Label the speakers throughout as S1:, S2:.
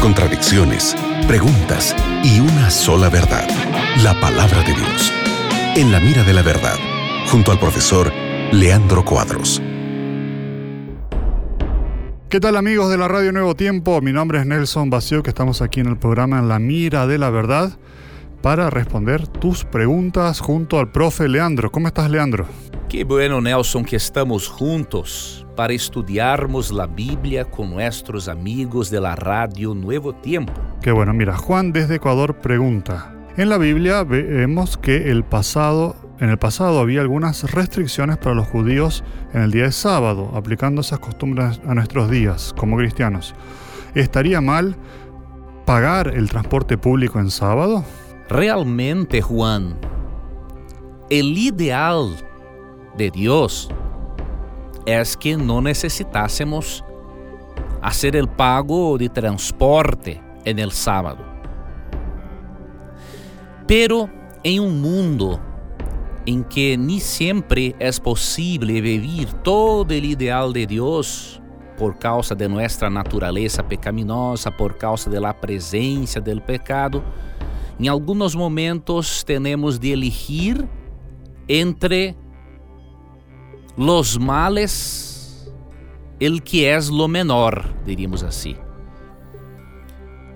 S1: contradicciones, preguntas y una sola verdad, la palabra de Dios. En la mira de la verdad, junto al profesor Leandro Cuadros.
S2: ¿Qué tal amigos de la Radio Nuevo Tiempo? Mi nombre es Nelson Bacio, que estamos aquí en el programa la mira de la verdad para responder tus preguntas junto al profe Leandro. ¿Cómo estás, Leandro?
S3: Qué bueno, Nelson, que estamos juntos para estudiarmos la Biblia con nuestros amigos de la Radio Nuevo Tiempo.
S2: Qué bueno, mira, Juan desde Ecuador pregunta. En la Biblia vemos que el pasado, en el pasado había algunas restricciones para los judíos en el día de sábado, aplicando esas costumbres a nuestros días como cristianos. ¿Estaría mal pagar el transporte público en sábado?
S3: Realmente, Juan, el ideal de Dios es que no necesitásemos hacer el pago de transporte en el sábado. Pero em um mundo em que nem sempre é possível viver todo o ideal de Deus por causa de nossa natureza pecaminosa, por causa da presença do pecado, em alguns momentos temos de elegir entre los males el que é lo menor, diríamos assim.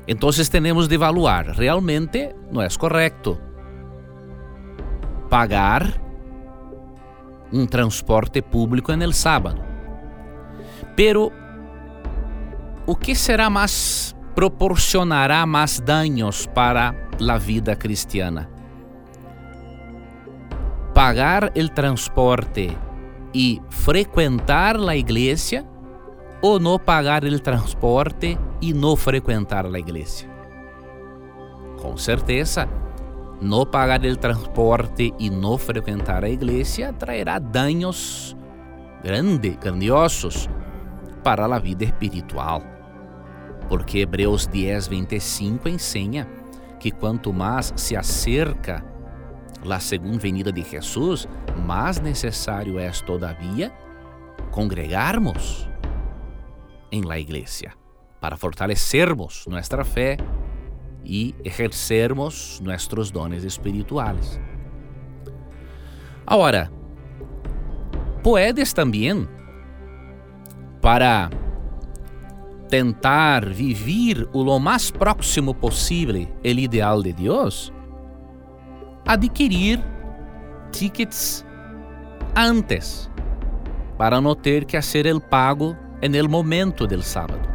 S3: Então temos de evaluar, realmente não é correto pagar um transporte público no sábado. Pero o que será mais proporcionará mais danos para a vida cristiana? Pagar o transporte e frequentar a igreja ou não pagar o transporte e não frequentar a igreja? Com certeza, não pagar o transporte e não frequentar a igreja trairá danos grandes, grandiosos para a vida espiritual. Porque Hebreus 10, 25 ensina que quanto mais se acerca a segunda venida de Jesus, mais necessário é, todavia, congregarmos em la igreja para fortalecermos nossa fé e exercermos nossos dones espirituais. Agora, puedes também, para tentar vivir o lo mais próximo possível o ideal de Deus, adquirir tickets antes para não ter que fazer o pago en momento del sábado.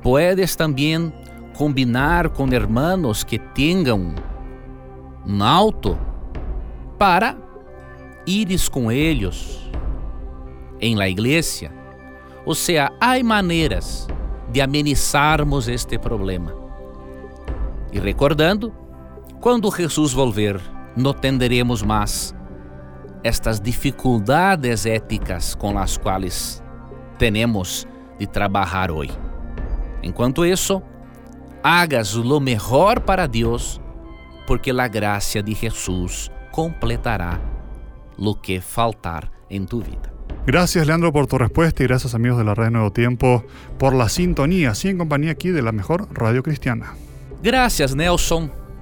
S3: Puedes também combinar com hermanos que tenham um auto para ires com eles em la igreja. Ou seja, há maneiras de amenizarmos este problema. E recordando, quando Jesus volver, não tenderemos mais estas dificuldades éticas com as quais temos de trabalhar hoje. Enquanto isso, hagas lo mejor para Deus, porque a graça de Jesus completará lo que faltar em tu vida.
S2: Gracias Leandro por tu respuesta y gracias amigos de la Radio Nuevo Tiempo por la sintonía, así en compañía aquí de la mejor radio cristiana.
S3: Gracias Nelson